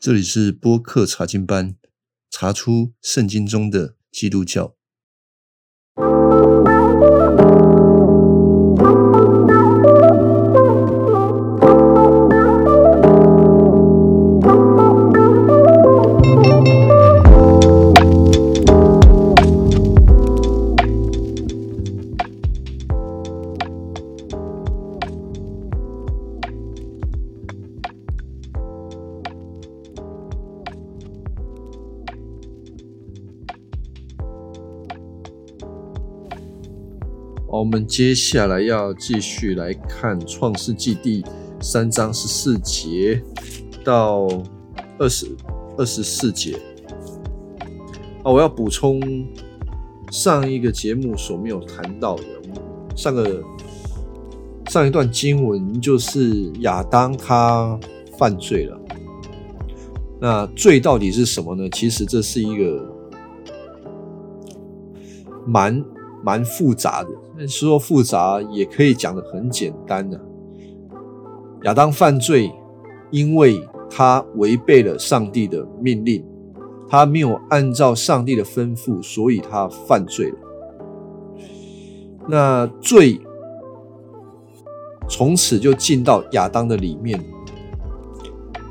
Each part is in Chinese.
这里是播客查经班，查出圣经中的基督教。接下来要继续来看《创世纪》第三章十四节到二十二十四节。啊，我要补充上一个节目所没有谈到的，上个上一段经文就是亚当他犯罪了。那罪到底是什么呢？其实这是一个蛮。蛮复杂的，但说复杂也可以讲的很简单的。亚当犯罪，因为他违背了上帝的命令，他没有按照上帝的吩咐，所以他犯罪了。那罪从此就进到亚当的里面，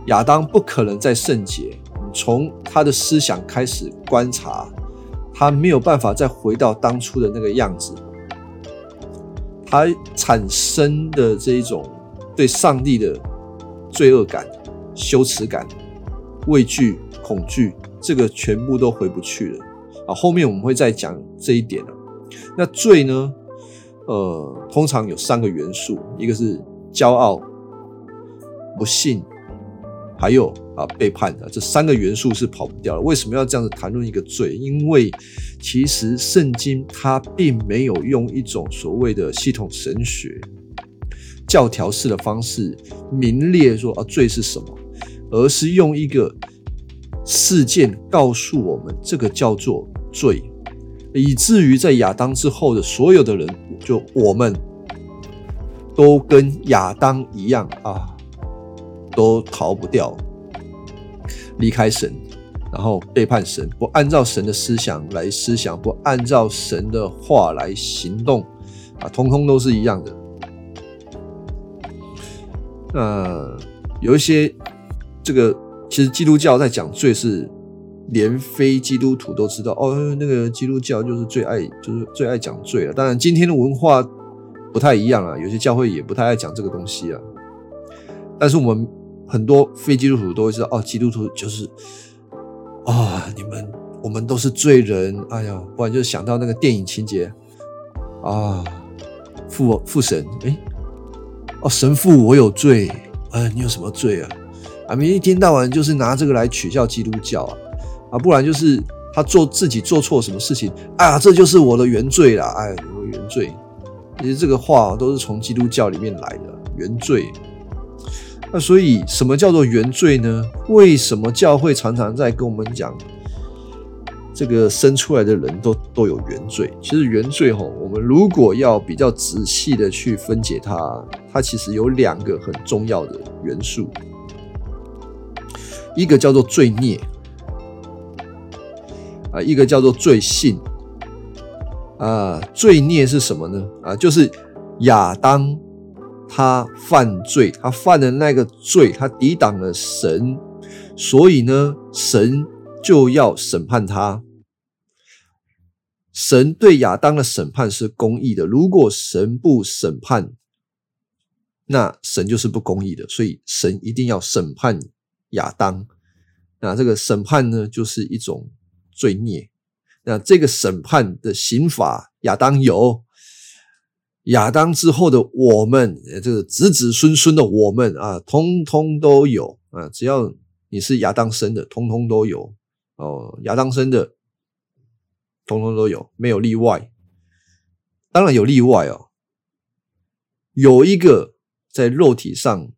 亚当不可能再圣洁。从他的思想开始观察。他没有办法再回到当初的那个样子，他产生的这一种对上帝的罪恶感、羞耻感、畏惧、恐惧，这个全部都回不去了啊！后面我们会再讲这一点那罪呢？呃，通常有三个元素，一个是骄傲、不信，还有。啊，背叛的这三个元素是跑不掉的。为什么要这样子谈论一个罪？因为其实圣经它并没有用一种所谓的系统神学、教条式的方式明列说啊罪是什么，而是用一个事件告诉我们这个叫做罪，以至于在亚当之后的所有的人，就我们都跟亚当一样啊，都逃不掉。离开神，然后背叛神，不按照神的思想来思想，不按照神的话来行动，啊，通通都是一样的。那有一些这个，其实基督教在讲罪是连非基督徒都知道哦，那个基督教就是最爱，就是最爱讲罪了。当然，今天的文化不太一样啊，有些教会也不太爱讲这个东西啊。但是我们。很多非基督徒都会知道哦，基督徒就是啊，你们我们都是罪人，哎呀，不然就想到那个电影情节啊，父父神，哎，哦，神父，我有罪，哎，你有什么罪啊？啊，明一天到晚就是拿这个来取笑基督教啊，啊，不然就是他做自己做错什么事情，啊，这就是我的原罪啦，哎，我原罪，其实这个话都是从基督教里面来的原罪。那所以，什么叫做原罪呢？为什么教会常常在跟我们讲，这个生出来的人都都有原罪？其实原罪吼，我们如果要比较仔细的去分解它，它其实有两个很重要的元素，一个叫做罪孽，啊，一个叫做罪性。啊，罪孽是什么呢？啊，就是亚当。他犯罪，他犯的那个罪，他抵挡了神，所以呢，神就要审判他。神对亚当的审判是公义的，如果神不审判，那神就是不公义的，所以神一定要审判亚当。那这个审判呢，就是一种罪孽。那这个审判的刑法，亚当有。亚当之后的我们，这个子子孙孙的我们啊，通通都有啊。只要你是亚当生的，通通都有哦。亚当生的，通通都有，没有例外。当然有例外哦，有一个在肉体上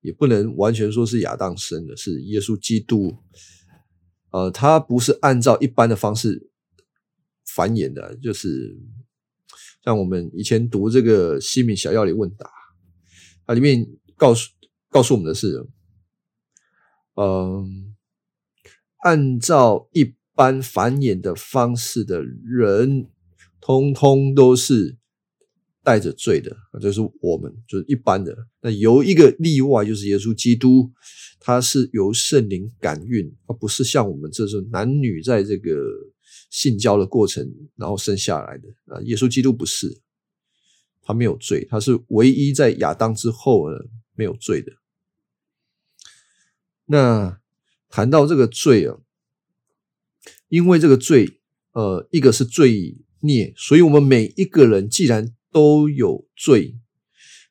也不能完全说是亚当生的，是耶稣基督。呃，他不是按照一般的方式繁衍的，就是。像我们以前读这个《西敏小药理问答》，它里面告诉告诉我们的是，嗯，按照一般繁衍的方式的人，通通都是带着罪的，就是我们，就是一般的。那有一个例外，就是耶稣基督，他是由圣灵感孕，而不是像我们这种男女在这个性交的过程然后生下来的啊。耶稣基督不是，他没有罪，他是唯一在亚当之后呢没有罪的。那谈到这个罪啊，因为这个罪，呃，一个是罪孽，所以我们每一个人既然都有罪，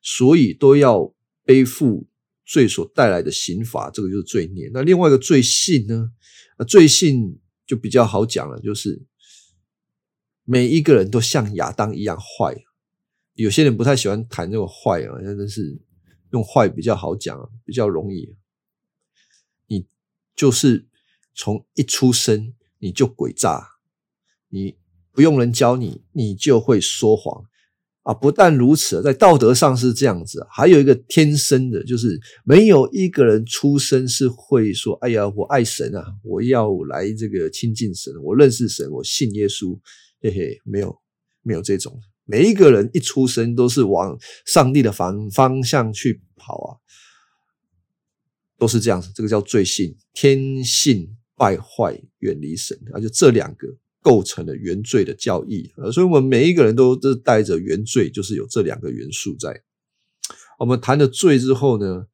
所以都要背负罪所带来的刑罚，这个就是罪孽。那另外一个罪性呢？罪性就比较好讲了，就是每一个人都像亚当一样坏。有些人不太喜欢谈这种坏啊，真的是用坏比较好讲，比较容易。你就是从一出生你就诡诈，你不用人教你，你就会说谎啊！不但如此，在道德上是这样子，还有一个天生的，就是没有一个人出生是会说：“哎呀，我爱神啊，我要来这个亲近神，我认识神，我信耶稣。”嘿嘿，没有，没有这种。每一个人一出生都是往上帝的反方向去跑啊。都是这样子，这个叫罪性，天性败坏，远离神，啊，就这两个构成了原罪的教义啊，所以我们每一个人都都带着原罪，就是有这两个元素在。我们谈了罪之后呢，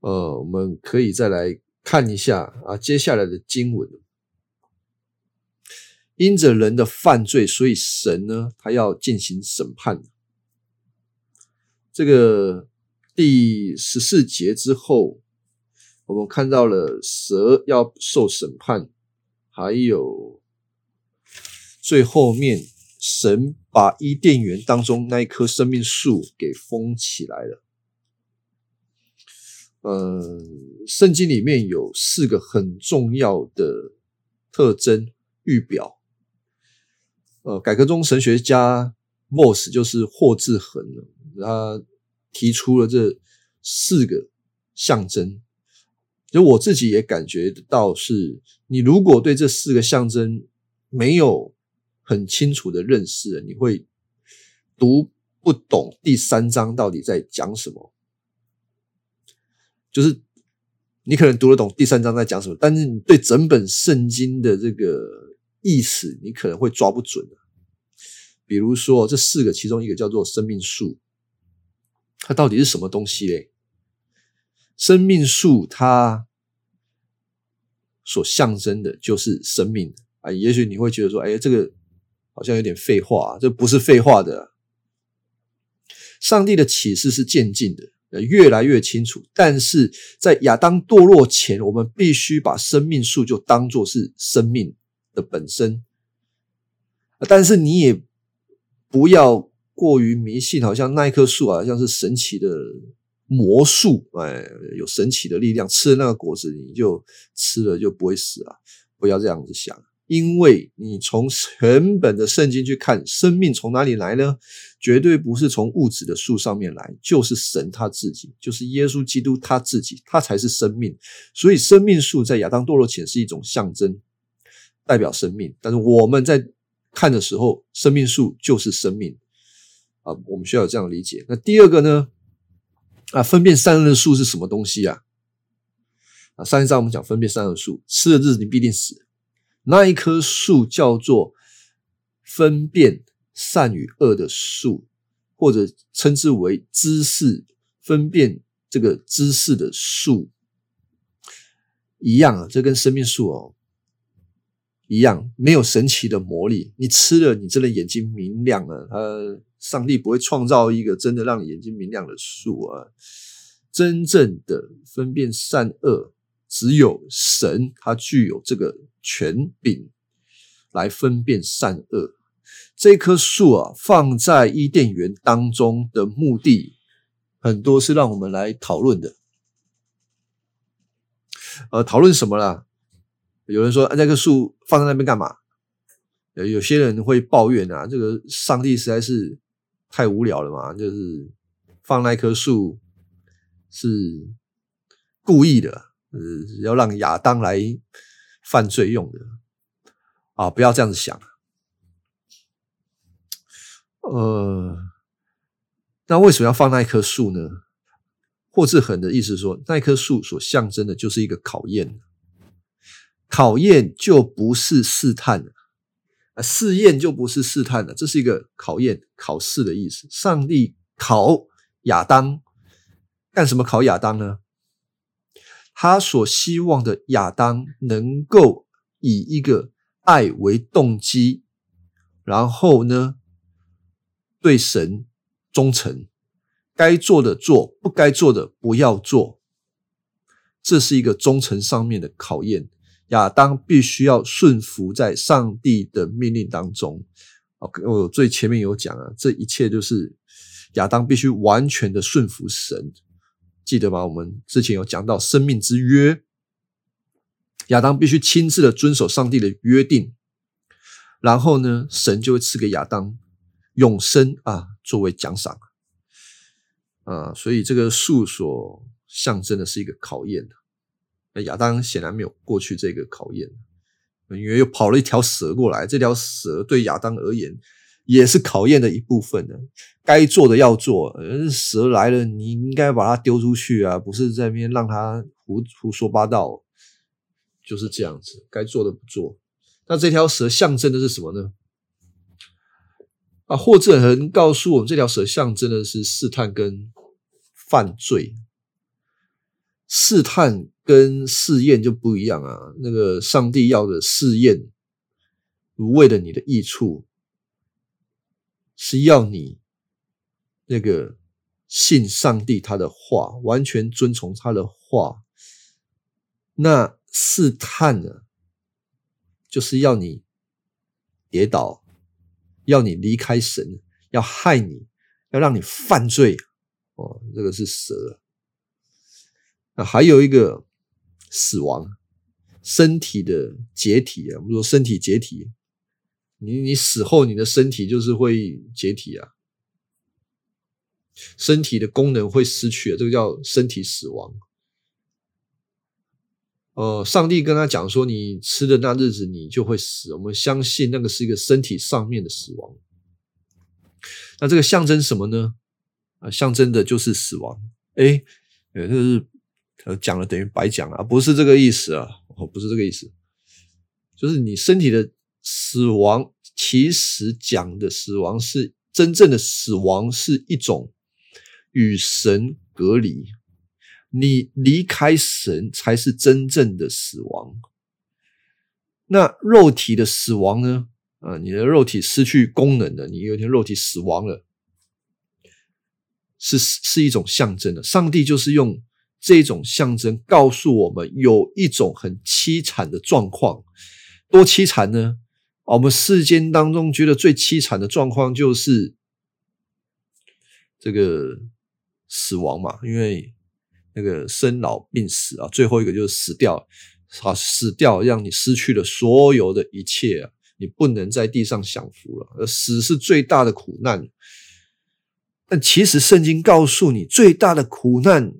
呃，我们可以再来看一下啊，接下来的经文，因着人的犯罪，所以神呢，他要进行审判。这个第十四节之后。我们看到了蛇要受审判，还有最后面神把伊甸园当中那一棵生命树给封起来了。呃，圣经里面有四个很重要的特征预表。呃，改革中神学家 Moss 就是霍志恒，他提出了这四个象征。就我自己也感觉到，是你如果对这四个象征没有很清楚的认识，你会读不懂第三章到底在讲什么。就是你可能读得懂第三章在讲什么，但是你对整本圣经的这个意思，你可能会抓不准比如说这四个，其中一个叫做生命树，它到底是什么东西嘞？生命树它所象征的就是生命啊！也许你会觉得说：“哎，这个好像有点废话。”这不是废话的。上帝的启示是渐进的，越来越清楚。但是在亚当堕落前，我们必须把生命树就当做是生命的本身。但是你也不要过于迷信，好像那一棵树啊，像是神奇的。魔术，哎，有神奇的力量，吃了那个果子，你就吃了就不会死啊！不要这样子想，因为你从全本的圣经去看，生命从哪里来呢？绝对不是从物质的树上面来，就是神他自己，就是耶稣基督他自己，他才是生命。所以，生命树在亚当堕落前是一种象征，代表生命。但是我们在看的时候，生命树就是生命啊！我们需要有这样理解。那第二个呢？啊，分辨善恶的树是什么东西啊？啊，上一章我们讲分辨善恶树，吃的日子你必定死。那一棵树叫做分辨善与恶的树，或者称之为知识分辨这个知识的树，一样啊，这跟生命树哦一样，没有神奇的魔力。你吃了，你真的眼睛明亮了。它。上帝不会创造一个真的让你眼睛明亮的树啊！真正的分辨善恶，只有神，他具有这个权柄来分辨善恶。这棵树啊，放在伊甸园当中的目的，很多是让我们来讨论的。呃，讨论什么啦？有人说，那棵树放在那边干嘛？有有些人会抱怨啊，这个上帝实在是。太无聊了嘛，就是放那棵树是故意的呃，要让亚当来犯罪用的啊！不要这样子想。呃，那为什么要放那一棵树呢？霍志恒的意思说，那一棵树所象征的就是一个考验，考验就不是试探了，试验就不是试探了，这是一个考验、考试的意思。上帝考亚当，干什么？考亚当呢？他所希望的亚当能够以一个爱为动机，然后呢，对神忠诚。该做的做，不该做的不要做，这是一个忠诚上面的考验。亚当必须要顺服在上帝的命令当中。我最前面有讲啊，这一切就是亚当必须完全的顺服神，记得吗？我们之前有讲到生命之约，亚当必须亲自的遵守上帝的约定，然后呢，神就会赐给亚当永生啊，作为奖赏。啊，所以这个树所象征的是一个考验那亚当显然没有过去这个考验，因为又跑了一条蛇过来。这条蛇对亚当而言也是考验的一部分呢。该做的要做，蛇来了，你应该把它丢出去啊，不是在那边让它胡胡说八道，就是这样子。该做的不做，那这条蛇象征的是什么呢？啊，霍志恒告诉我们，这条蛇象征的是试探跟犯罪。试探跟试验就不一样啊。那个上帝要的试验，为了你的益处，是要你那个信上帝他的话，完全遵从他的话。那试探呢，就是要你跌倒。要你离开神，要害你，要让你犯罪哦。这个是蛇。那还有一个死亡，身体的解体啊。我们说身体解体，你你死后，你的身体就是会解体啊，身体的功能会失去，这个叫身体死亡。呃，上帝跟他讲说：“你吃的那日子，你就会死。”我们相信那个是一个身体上面的死亡。那这个象征什么呢？啊，象征的就是死亡。哎，呃，这是呃讲了等于白讲啊，不是这个意思啊，哦，不是这个意思，就是你身体的死亡，其实讲的死亡是真正的死亡，是一种与神隔离。你离开神才是真正的死亡。那肉体的死亡呢？啊，你的肉体失去功能了，你有一天肉体死亡了，是是一种象征的。上帝就是用这种象征告诉我们，有一种很凄惨的状况。多凄惨呢？我们世间当中觉得最凄惨的状况就是这个死亡嘛，因为。那个生老病死啊，最后一个就是死掉，啊，死掉让你失去了所有的一切啊，你不能在地上享福了。而死是最大的苦难，但其实圣经告诉你，最大的苦难，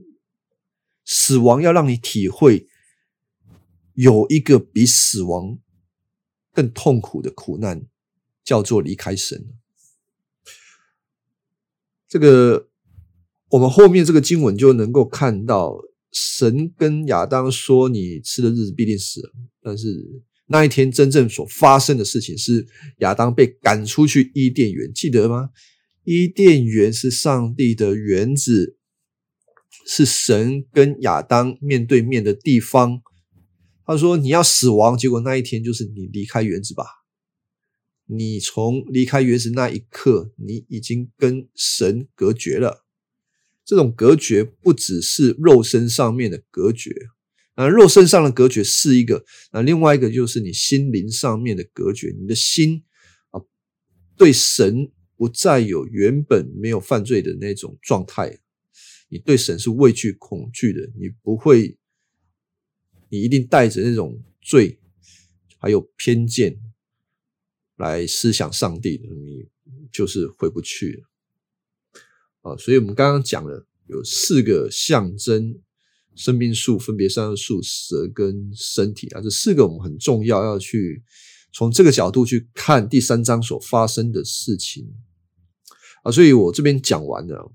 死亡要让你体会，有一个比死亡更痛苦的苦难，叫做离开神。这个。我们后面这个经文就能够看到，神跟亚当说：“你吃的日子必定死。”但是那一天真正所发生的事情是，亚当被赶出去伊甸园，记得吗？伊甸园是上帝的园子，是神跟亚当面对面的地方。他说：“你要死亡。”结果那一天就是你离开园子吧。你从离开园子那一刻，你已经跟神隔绝了。这种隔绝不只是肉身上面的隔绝，啊，肉身上的隔绝是一个，那另外一个就是你心灵上面的隔绝，你的心啊，对神不再有原本没有犯罪的那种状态，你对神是畏惧恐惧的，你不会，你一定带着那种罪还有偏见来思想上帝的，你就是回不去了。啊，所以我们刚刚讲了有四个象征生命树分别善恶树、蛇跟身体啊，这四个我们很重要，要去从这个角度去看第三章所发生的事情啊。所以我这边讲完了，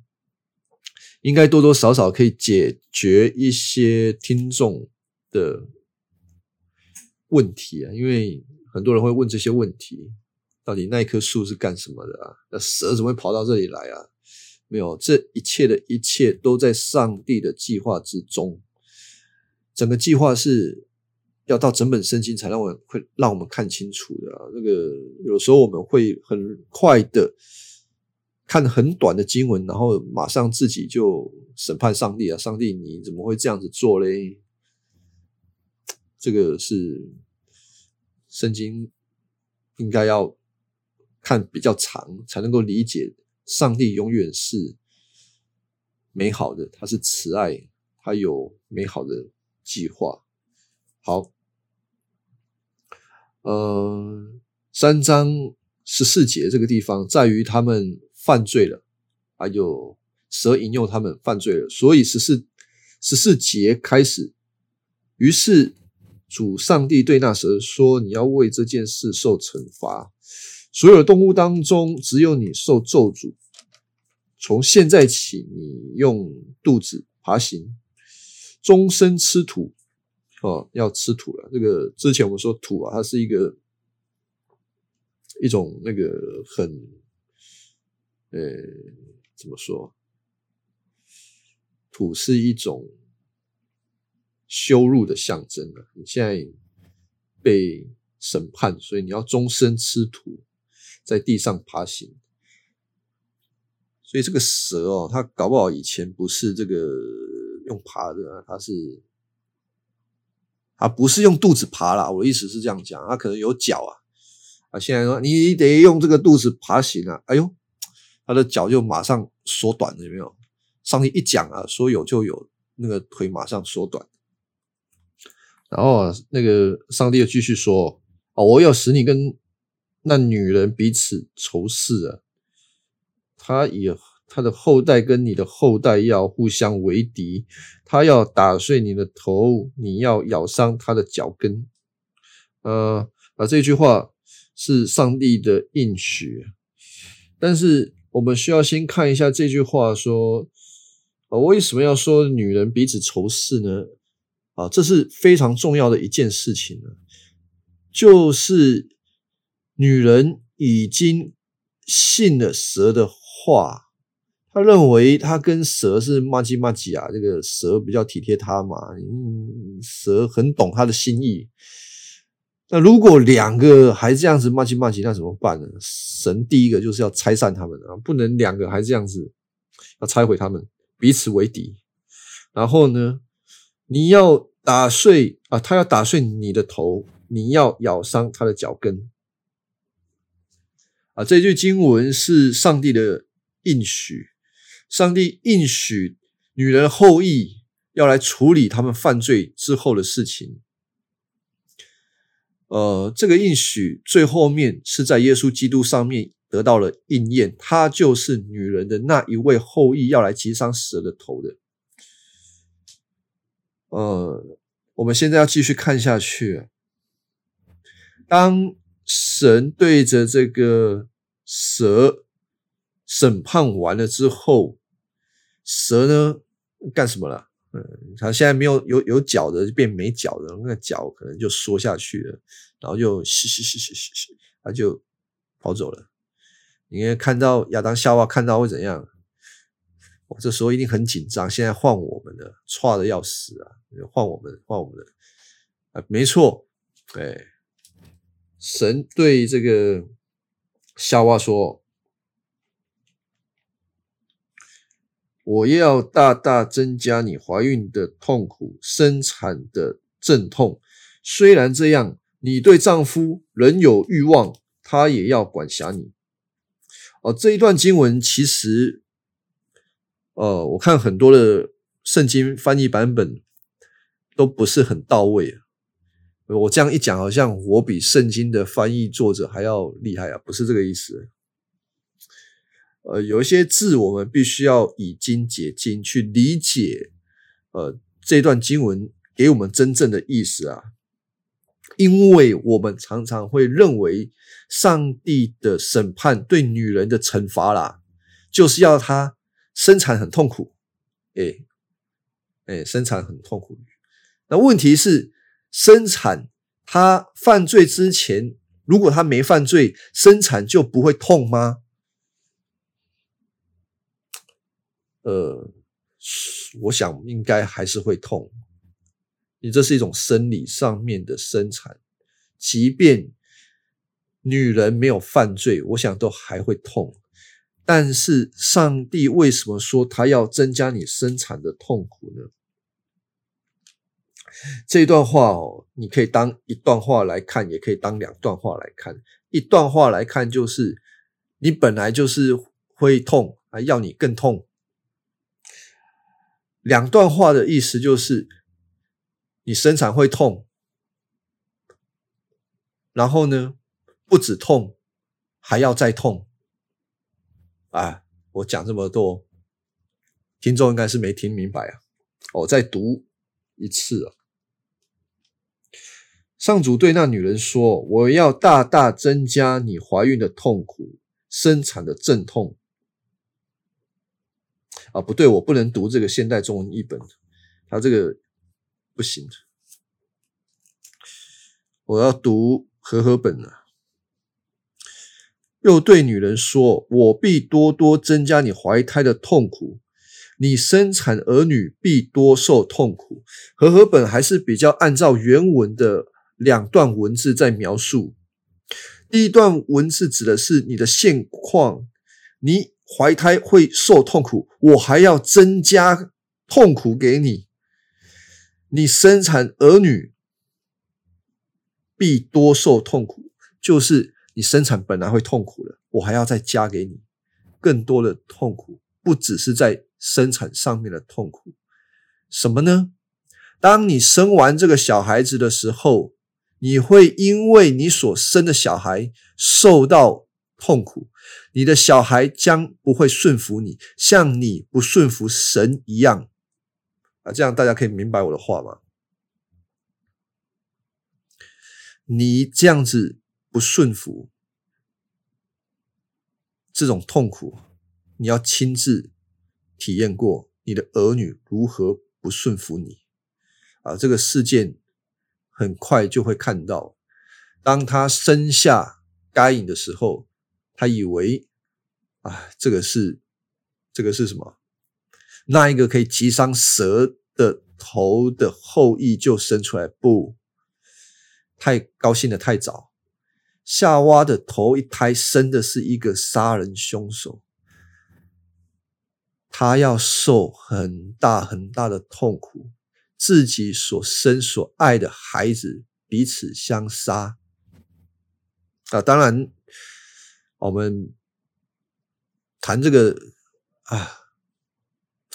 应该多多少少可以解决一些听众的问题啊，因为很多人会问这些问题：到底那一棵树是干什么的啊？那蛇怎么会跑到这里来啊？没有，这一切的一切都在上帝的计划之中。整个计划是要到整本圣经才让我会让我们看清楚的。那个有时候我们会很快的看很短的经文，然后马上自己就审判上帝啊！上帝你怎么会这样子做嘞？这个是圣经应该要看比较长才能够理解。上帝永远是美好的，他是慈爱，他有美好的计划。好，呃，三章十四节这个地方在于他们犯罪了，还有蛇引诱他们犯罪了，所以十四十四节开始，于是主上帝对那蛇说：“你要为这件事受惩罚。”所有动物当中，只有你受咒诅。从现在起，你用肚子爬行，终身吃土。哦，要吃土了。这个之前我们说土啊，它是一个一种那个很，呃，怎么说？土是一种羞辱的象征啊。你现在被审判，所以你要终身吃土。在地上爬行，所以这个蛇哦，它搞不好以前不是这个用爬的，它是它不是用肚子爬啦。我的意思是这样讲，它可能有脚啊啊！现在说你得用这个肚子爬行啊，哎呦，它的脚就马上缩短了，有没有？上帝一讲啊，说有就有，那个腿马上缩短。然后那个上帝又继续说：“哦，我要使你跟。”那女人彼此仇视啊，他以他的后代跟你的后代要互相为敌，他要打碎你的头，你要咬伤他的脚跟。呃，啊，这句话是上帝的应许，但是我们需要先看一下这句话说，啊，为什么要说女人彼此仇视呢？啊，这是非常重要的一件事情呢，就是。女人已经信了蛇的话，她认为她跟蛇是妈吉妈吉啊，这个蛇比较体贴她嘛，嗯，蛇很懂她的心意。那如果两个还这样子骂吉骂吉，那怎么办呢？神第一个就是要拆散他们啊，不能两个还这样子，要拆毁他们，彼此为敌。然后呢，你要打碎啊，他要打碎你的头，你要咬伤他的脚跟。啊，这句经文是上帝的应许，上帝应许女人后裔要来处理他们犯罪之后的事情。呃，这个应许最后面是在耶稣基督上面得到了应验，他就是女人的那一位后裔要来击伤蛇的头的。呃，我们现在要继续看下去，当。神对着这个蛇审判完了之后，蛇呢干什么了？嗯，它现在没有有有脚的，就变没脚的，那个脚可能就缩下去了，然后就嘘嘘嘘嘘嘘嘘，它就跑走了。你看看到亚当夏娃看到会怎样？我这时候一定很紧张。现在换我们了，差的要死啊！换我们，换我们的啊，没错，对。神对这个夏娃说：“我要大大增加你怀孕的痛苦、生产的阵痛。虽然这样，你对丈夫仍有欲望，他也要管辖你。”哦，这一段经文其实，呃，我看很多的圣经翻译版本都不是很到位啊。我这样一讲，好像我比圣经的翻译作者还要厉害啊！不是这个意思。呃，有一些字我们必须要以经解经去理解，呃，这段经文给我们真正的意思啊，因为我们常常会认为上帝的审判对女人的惩罚啦，就是要她生产很痛苦，哎哎，生产很痛苦。那问题是，生产他犯罪之前，如果他没犯罪，生产就不会痛吗？呃。我想应该还是会痛，你这是一种生理上面的生产，即便女人没有犯罪，我想都还会痛。但是上帝为什么说他要增加你生产的痛苦呢？这段话哦，你可以当一段话来看，也可以当两段话来看。一段话来看就是你本来就是会痛，还要你更痛。两段话的意思就是，你生产会痛，然后呢，不止痛，还要再痛。啊，我讲这么多，听众应该是没听明白啊。我再读一次啊。上主对那女人说：“我要大大增加你怀孕的痛苦，生产的阵痛。”啊，不对，我不能读这个现代中文译本，它这个不行。我要读和合本啊。又对女人说：“我必多多增加你怀胎的痛苦，你生产儿女必多受痛苦。”和合本还是比较按照原文的两段文字在描述。第一段文字指的是你的现况，你。怀胎会受痛苦，我还要增加痛苦给你。你生产儿女必多受痛苦，就是你生产本来会痛苦的，我还要再加给你更多的痛苦，不只是在生产上面的痛苦。什么呢？当你生完这个小孩子的时候，你会因为你所生的小孩受到。痛苦，你的小孩将不会顺服你，像你不顺服神一样啊！这样大家可以明白我的话吗？你这样子不顺服，这种痛苦，你要亲自体验过，你的儿女如何不顺服你啊！这个事件很快就会看到，当他生下该隐的时候。他以为，啊，这个是这个是什么？那一个可以击伤蛇的头的后裔就生出来？不，太高兴的太早。夏娃的头一胎生的是一个杀人凶手，他要受很大很大的痛苦，自己所生所爱的孩子彼此相杀。啊，当然。我们谈这个啊，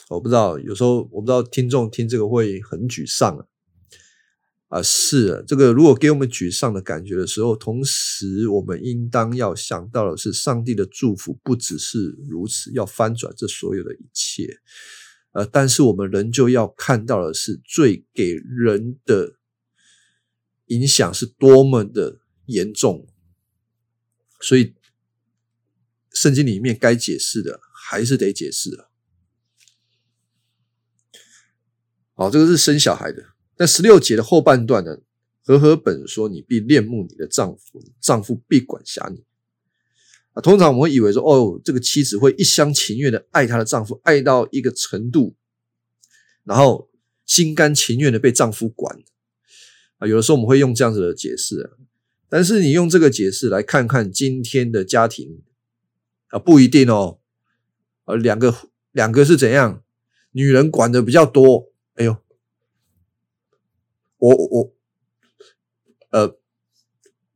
我不知道，有时候我不知道听众听这个会很沮丧啊。啊，是啊，这个如果给我们沮丧的感觉的时候，同时我们应当要想到的是，上帝的祝福不只是如此，要翻转这所有的一切。呃，但是我们仍旧要看到的是，最给人的影响是多么的严重，所以。圣经里面该解释的还是得解释啊。好，这个是生小孩的。那十六节的后半段呢？和合本说：“你必恋慕你的丈夫，丈夫必管辖你。”啊，通常我们会以为说，哦，这个妻子会一厢情愿的爱她的丈夫，爱到一个程度，然后心甘情愿的被丈夫管。啊，有的时候我们会用这样子的解释啊。但是你用这个解释来看看今天的家庭。啊，不一定哦。呃，两个两个是怎样？女人管的比较多。哎呦，我我呃，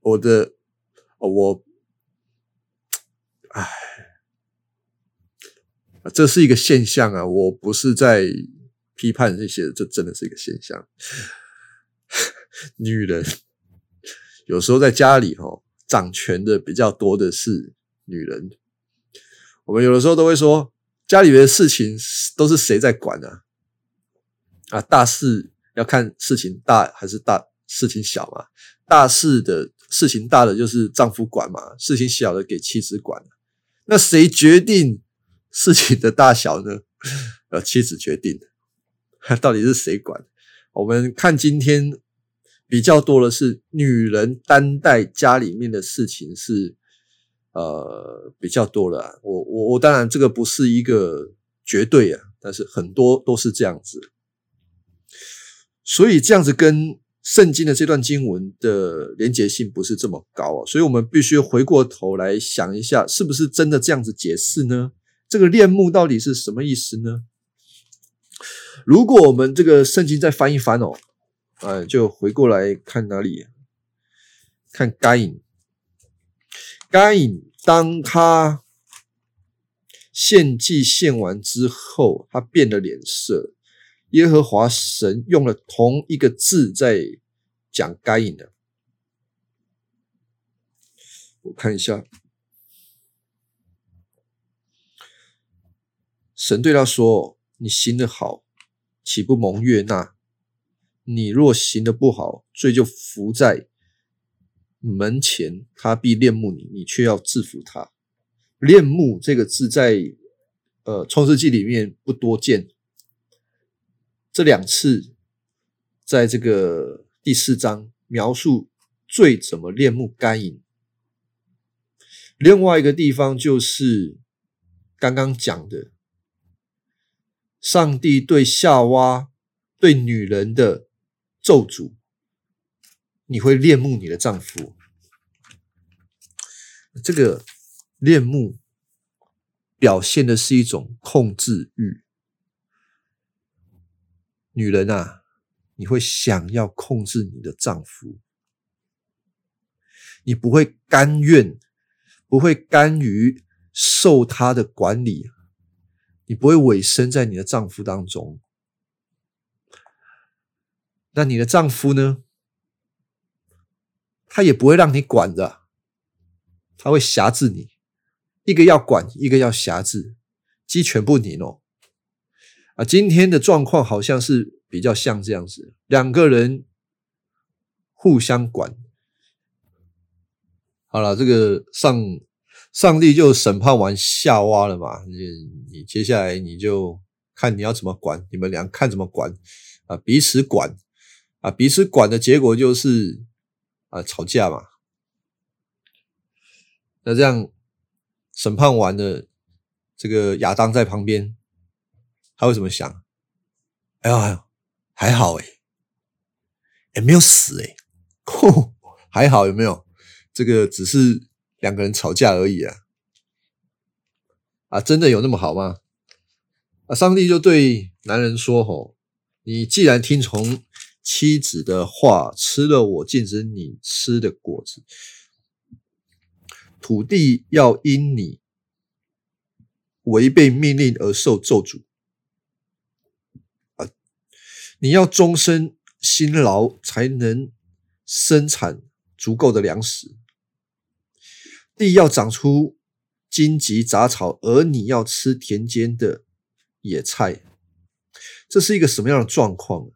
我的我，哎，这是一个现象啊！我不是在批判这些，这真的是一个现象。女人有时候在家里哈，掌权的比较多的是女人。我们有的时候都会说，家里面的事情都是谁在管呢？啊，大事要看事情大还是大事情小嘛。大事的事情大的就是丈夫管嘛，事情小的给妻子管。那谁决定事情的大小呢？呃，妻子决定。到底是谁管？我们看今天比较多的是女人担待家里面的事情是呃比较多了。我我我当然这个不是一个绝对啊，但是很多都是这样子。所以这样子跟圣经的这段经文的连结性不是这么高啊，所以我们必须回过头来想一下，是不是真的这样子解释呢？这个恋慕到底是什么意思呢？如果我们这个圣经再翻一翻哦，呃，就回过来看哪里？看该隐，该隐当他献祭献完之后，他变了脸色。耶和华神用了同一个字在讲该隐的，我看一下，神对他说：“你行的好。”岂不蒙悦纳？你若行的不好，罪就伏在门前，他必恋慕你，你却要制服他。恋慕这个字在呃创世纪里面不多见，这两次在这个第四章描述罪怎么恋慕该隐。另外一个地方就是刚刚讲的。上帝对夏娃、对女人的咒诅，你会恋慕你的丈夫。这个恋慕表现的是一种控制欲。女人啊，你会想要控制你的丈夫，你不会甘愿，不会甘于受他的管理。你不会委身在你的丈夫当中，那你的丈夫呢？他也不会让你管的，他会辖制你，一个要管，一个要辖制，鸡犬不宁哦。啊，今天的状况好像是比较像这样子，两个人互相管。好了，这个上。上帝就审判完夏娃了嘛？你你接下来你就看你要怎么管，你们俩看怎么管啊？彼此管啊，彼此管的结果就是啊吵架嘛。那这样审判完了，这个亚当在旁边，他会怎么想？哎呀，还好哎，也没有死哎，还好有没有？这个只是。两个人吵架而已啊！啊，真的有那么好吗？啊，上帝就对男人说：“吼，你既然听从妻子的话，吃了我禁止你吃的果子，土地要因你违背命令而受咒诅。你要终身辛劳，才能生产足够的粮食。”地要长出荆棘杂草，而你要吃田间的野菜，这是一个什么样的状况？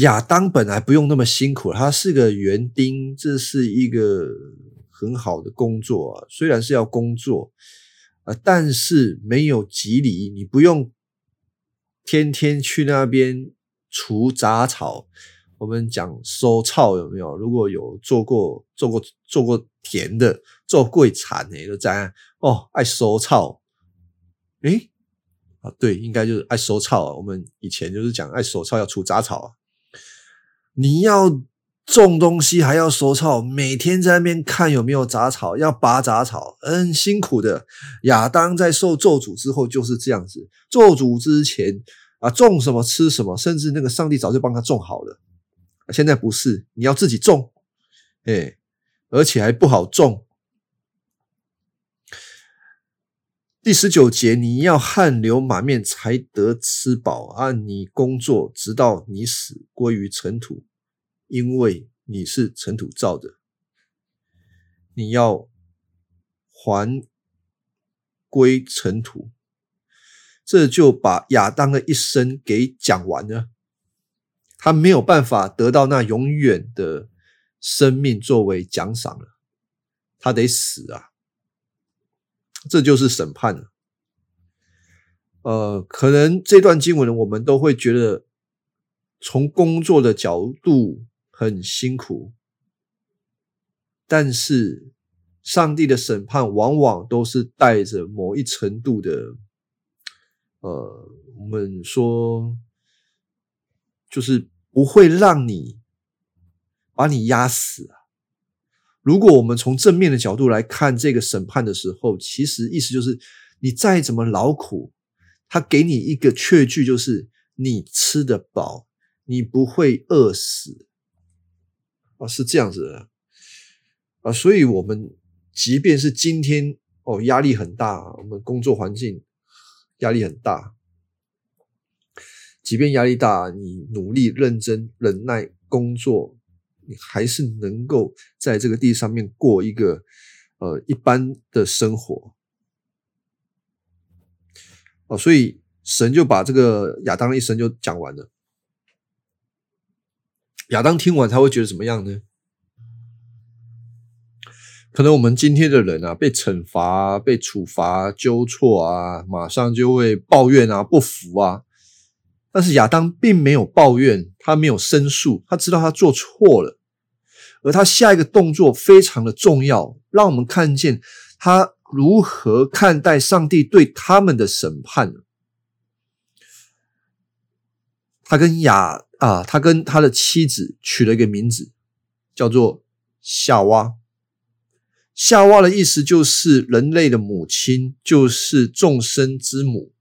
亚当本来不用那么辛苦，他是个园丁，这是一个很好的工作啊。虽然是要工作啊，但是没有吉利，你不用天天去那边除杂草。我们讲收草有没有？如果有做过做过做过田的，做过产的都在哦，爱收草。诶啊，对，应该就是爱收草。我们以前就是讲爱收草要除杂草。你要种东西还要收草，每天在那边看有没有杂草，要拔杂草，很辛苦的。亚当在受咒诅之后就是这样子，咒诅之前啊，种什么吃什么，甚至那个上帝早就帮他种好了。现在不是，你要自己种，哎，而且还不好种。第十九节，你要汗流满面才得吃饱，啊你工作，直到你死归于尘土，因为你是尘土造的。你要还归尘土。这就把亚当的一生给讲完了。他没有办法得到那永远的生命作为奖赏了，他得死啊！这就是审判了。呃，可能这段经文我们都会觉得，从工作的角度很辛苦，但是上帝的审判往往都是带着某一程度的，呃，我们说就是不会让你把你压死啊。如果我们从正面的角度来看这个审判的时候，其实意思就是你再怎么劳苦。他给你一个确据，就是你吃得饱，你不会饿死啊，是这样子的啊。所以，我们即便是今天哦，压力很大，我们工作环境压力很大，即便压力大，你努力、认真、忍耐工作，你还是能够在这个地上面过一个呃一般的生活。哦，所以神就把这个亚当一生就讲完了。亚当听完他会觉得怎么样呢？可能我们今天的人啊，被惩罚、被处罚、纠错啊，马上就会抱怨啊、不服啊。但是亚当并没有抱怨，他没有申诉，他知道他做错了，而他下一个动作非常的重要，让我们看见他。如何看待上帝对他们的审判？他跟亚啊，他跟他的妻子取了一个名字，叫做夏娃。夏娃的意思就是人类的母亲，就是众生之母。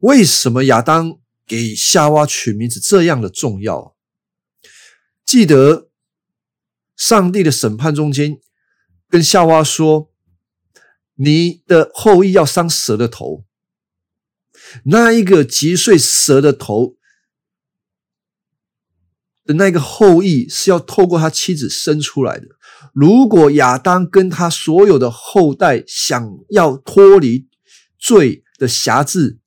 为什么亚当给夏娃取名字这样的重要？记得上帝的审判中间，跟夏娃说。你的后裔要伤蛇的头，那一个击碎蛇的头的那个后裔是要透过他妻子生出来的。如果亚当跟他所有的后代想要脱离罪的辖制，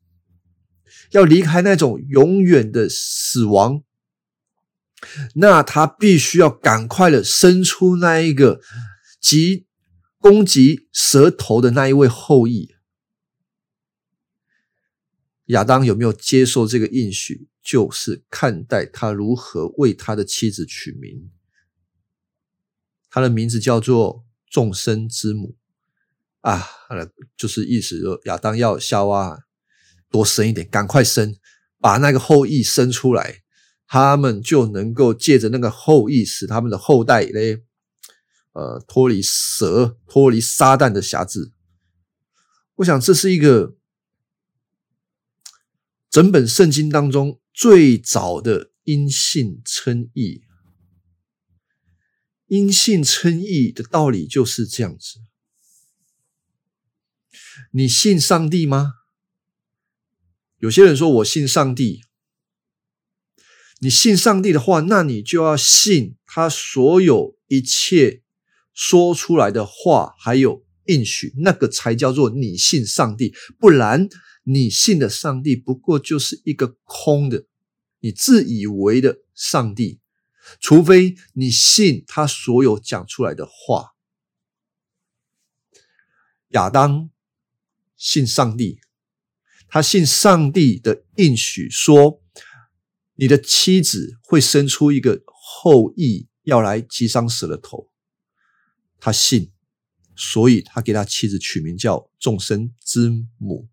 要离开那种永远的死亡，那他必须要赶快的生出那一个及。攻击蛇头的那一位后裔，亚当有没有接受这个应许？就是看待他如何为他的妻子取名，他的名字叫做众生之母啊，就是意思说亚当要夏娃多生一点，赶快生，把那个后裔生出来，他们就能够借着那个后裔，使他们的后代嘞。呃，脱离蛇、脱离撒旦的辖制，我想这是一个整本圣经当中最早的因信称义。因信称义的道理就是这样子。你信上帝吗？有些人说我信上帝。你信上帝的话，那你就要信他所有一切。说出来的话还有应许，那个才叫做你信上帝。不然，你信的上帝不过就是一个空的，你自以为的上帝。除非你信他所有讲出来的话。亚当信上帝，他信上帝的应许，说你的妻子会生出一个后裔，要来击伤蛇的头。他信，所以他给他妻子取名叫众生之母。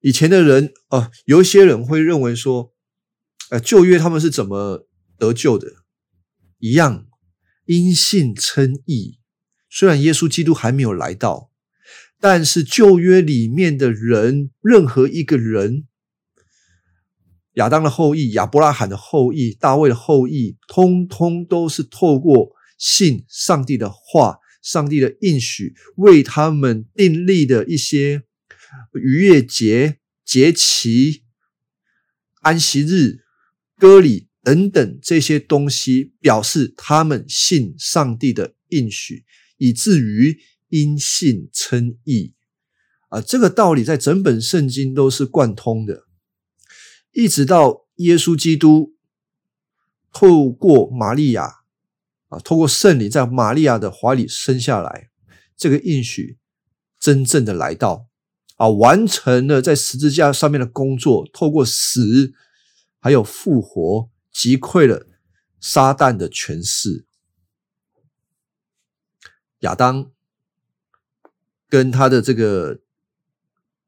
以前的人啊，有一些人会认为说，呃，旧约他们是怎么得救的？一样，因信称义。虽然耶稣基督还没有来到，但是旧约里面的人，任何一个人，亚当的后裔、亚伯拉罕的后裔、大卫的后裔，通通都是透过。信上帝的话，上帝的应许，为他们订立的一些逾越节、节期、安息日、割礼等等这些东西，表示他们信上帝的应许，以至于因信称义。啊，这个道理在整本圣经都是贯通的，一直到耶稣基督透过玛利亚啊，透过圣灵在玛利亚的怀里生下来，这个应许真正的来到。啊，完成了在十字架上面的工作，透过死还有复活，击溃了撒旦的权势。亚当跟他的这个。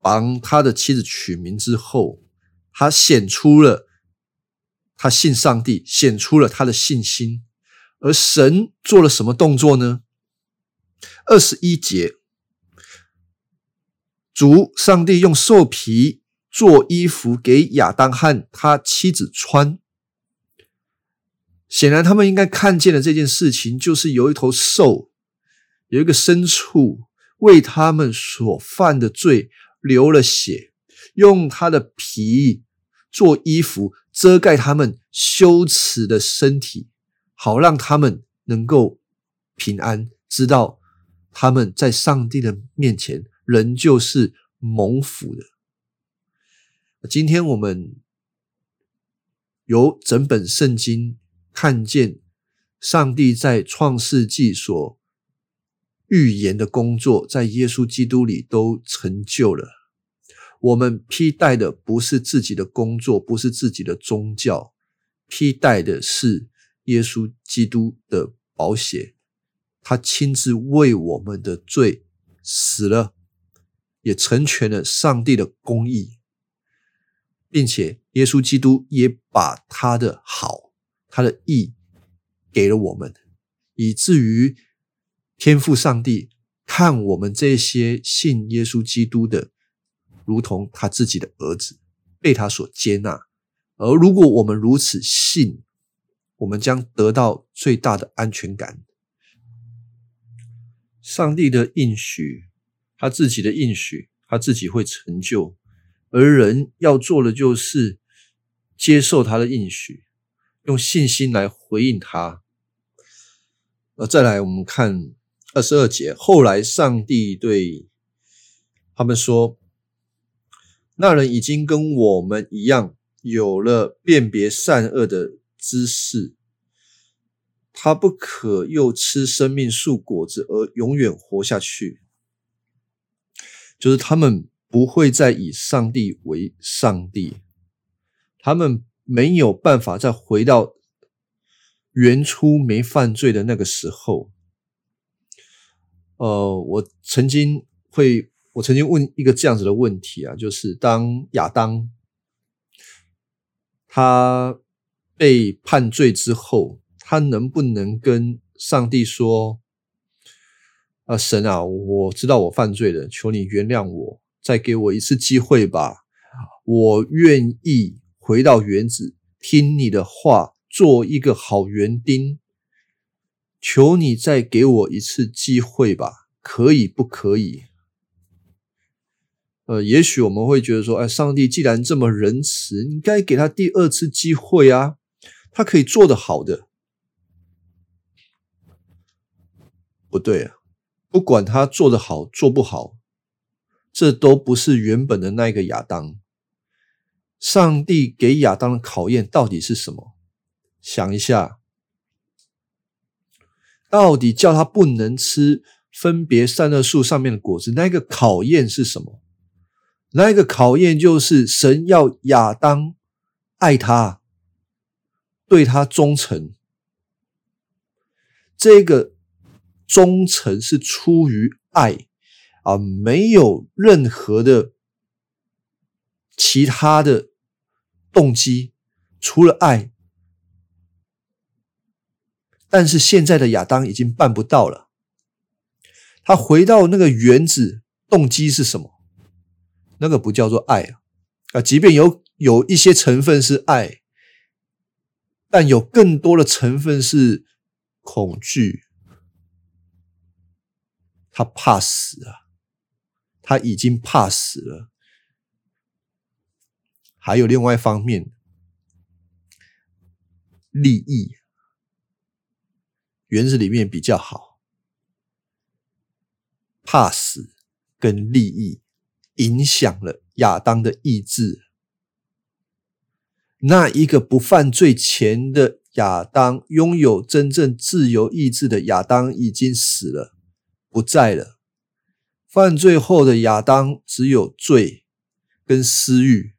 帮他的妻子取名之后，他显出了他信上帝，显出了他的信心。而神做了什么动作呢？二十一节，主上帝用兽皮做衣服给亚当和他妻子穿。显然，他们应该看见了这件事情，就是有一头兽，有一个牲畜为他们所犯的罪。流了血，用他的皮做衣服遮盖他们羞耻的身体，好让他们能够平安，知道他们在上帝的面前仍旧是蒙福的。今天我们由整本圣经看见上帝在创世纪所。预言的工作在耶稣基督里都成就了。我们披戴的不是自己的工作，不是自己的宗教，披戴的是耶稣基督的宝血。他亲自为我们的罪死了，也成全了上帝的公义，并且耶稣基督也把他的好、他的义给了我们，以至于。天赋上帝看我们这些信耶稣基督的，如同他自己的儿子，被他所接纳。而如果我们如此信，我们将得到最大的安全感。上帝的应许，他自己的应许，他自己会成就。而人要做的就是接受他的应许，用信心来回应他。呃，再来我们看。二十二节，后来上帝对他们说：“那人已经跟我们一样，有了辨别善恶的知识。他不可又吃生命树果子而永远活下去。就是他们不会再以上帝为上帝，他们没有办法再回到原初没犯罪的那个时候。”呃，我曾经会，我曾经问一个这样子的问题啊，就是当亚当他被判罪之后，他能不能跟上帝说：“啊，神啊，我知道我犯罪了，求你原谅我，再给我一次机会吧，我愿意回到原子，听你的话，做一个好园丁。”求你再给我一次机会吧，可以不可以？呃，也许我们会觉得说，哎，上帝既然这么仁慈，应该给他第二次机会啊，他可以做得好的。不对啊，不管他做的好做不好，这都不是原本的那个亚当。上帝给亚当的考验到底是什么？想一下。到底叫他不能吃分别善恶树上面的果子？那个考验是什么？那个考验就是神要亚当爱他，对他忠诚。这个忠诚是出于爱啊，没有任何的其他的动机，除了爱。但是现在的亚当已经办不到了。他回到那个原子，动机是什么？那个不叫做爱啊！啊，即便有有一些成分是爱，但有更多的成分是恐惧。他怕死啊！他已经怕死了。还有另外一方面，利益。园子里面比较好，怕死跟利益影响了亚当的意志。那一个不犯罪前的亚当，拥有真正自由意志的亚当已经死了，不在了。犯罪后的亚当只有罪跟私欲。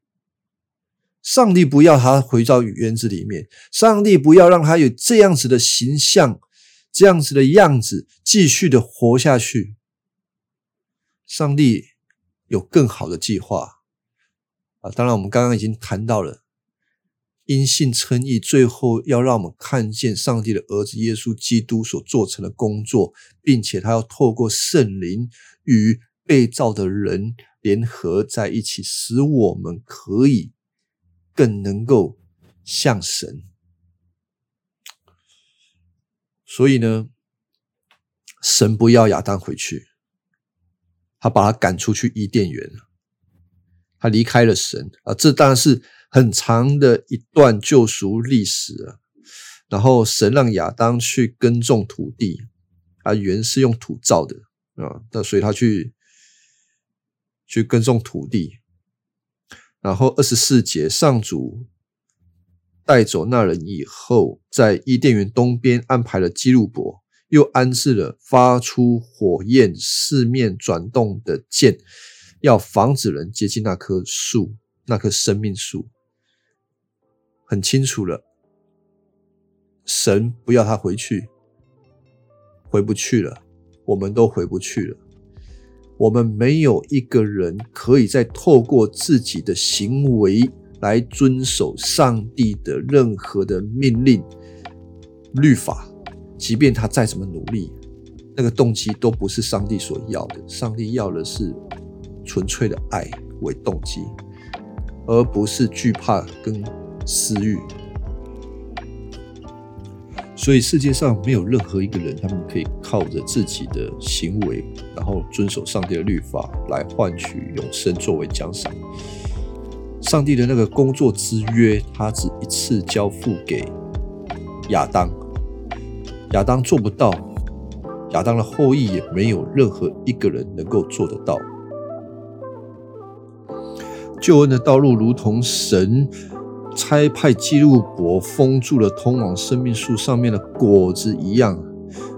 上帝不要他回到园子里面，上帝不要让他有这样子的形象，这样子的样子继续的活下去。上帝有更好的计划啊！当然，我们刚刚已经谈到了。因信称义，最后要让我们看见上帝的儿子耶稣基督所做成的工作，并且他要透过圣灵与被造的人联合在一起，使我们可以更能够像神。所以呢，神不要亚当回去，他把他赶出去伊甸园他离开了神啊，这当然是。很长的一段救赎历史啊，然后神让亚当去耕种土地啊，原是用土造的啊，那所以他去去耕种土地，然后二十四节上主带走那人以后，在伊甸园东边安排了基路伯，又安置了发出火焰、四面转动的剑，要防止人接近那棵树，那棵生命树。很清楚了，神不要他回去，回不去了，我们都回不去了。我们没有一个人可以再透过自己的行为来遵守上帝的任何的命令、律法，即便他再怎么努力，那个动机都不是上帝所要的。上帝要的是纯粹的爱为动机，而不是惧怕跟。私欲，所以世界上没有任何一个人，他们可以靠着自己的行为，然后遵守上帝的律法来换取永生作为奖赏。上帝的那个工作之约，他只一次交付给亚当，亚当做不到，亚当的后裔也没有任何一个人能够做得到。救恩的道路如同神。差派基路伯封住了通往生命树上面的果子一样，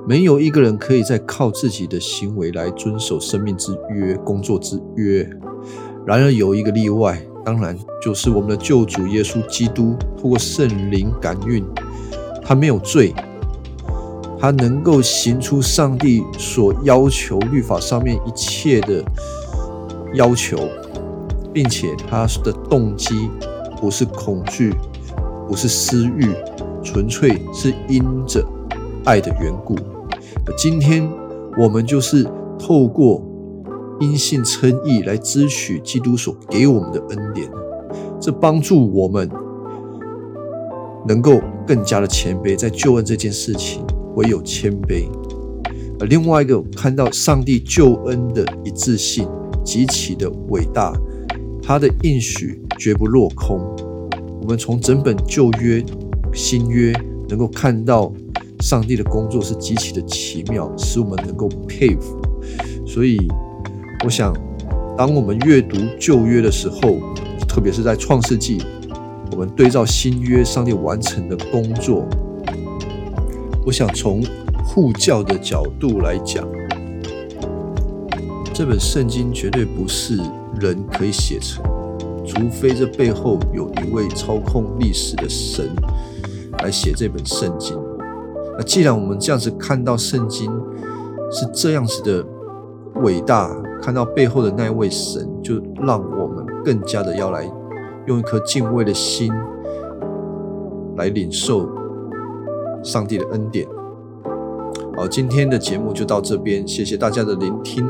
没有一个人可以再靠自己的行为来遵守生命之约、工作之约。然而有一个例外，当然就是我们的救主耶稣基督，透过圣灵感孕，他没有罪，他能够行出上帝所要求律法上面一切的要求，并且他的动机。不是恐惧，不是私欲，纯粹是因着爱的缘故。今天我们就是透过因信称义来支取基督所给我们的恩典，这帮助我们能够更加的谦卑，在救恩这件事情唯有谦卑。而另外一个看到上帝救恩的一致性极其的伟大，他的应许。绝不落空。我们从整本旧约、新约能够看到上帝的工作是极其的奇妙，使我们能够佩服。所以，我想，当我们阅读旧约的时候，特别是在创世纪，我们对照新约上帝完成的工作，我想从护教的角度来讲，这本圣经绝对不是人可以写成。除非这背后有一位操控历史的神来写这本圣经，那既然我们这样子看到圣经是这样子的伟大，看到背后的那一位神，就让我们更加的要来用一颗敬畏的心来领受上帝的恩典。好，今天的节目就到这边，谢谢大家的聆听。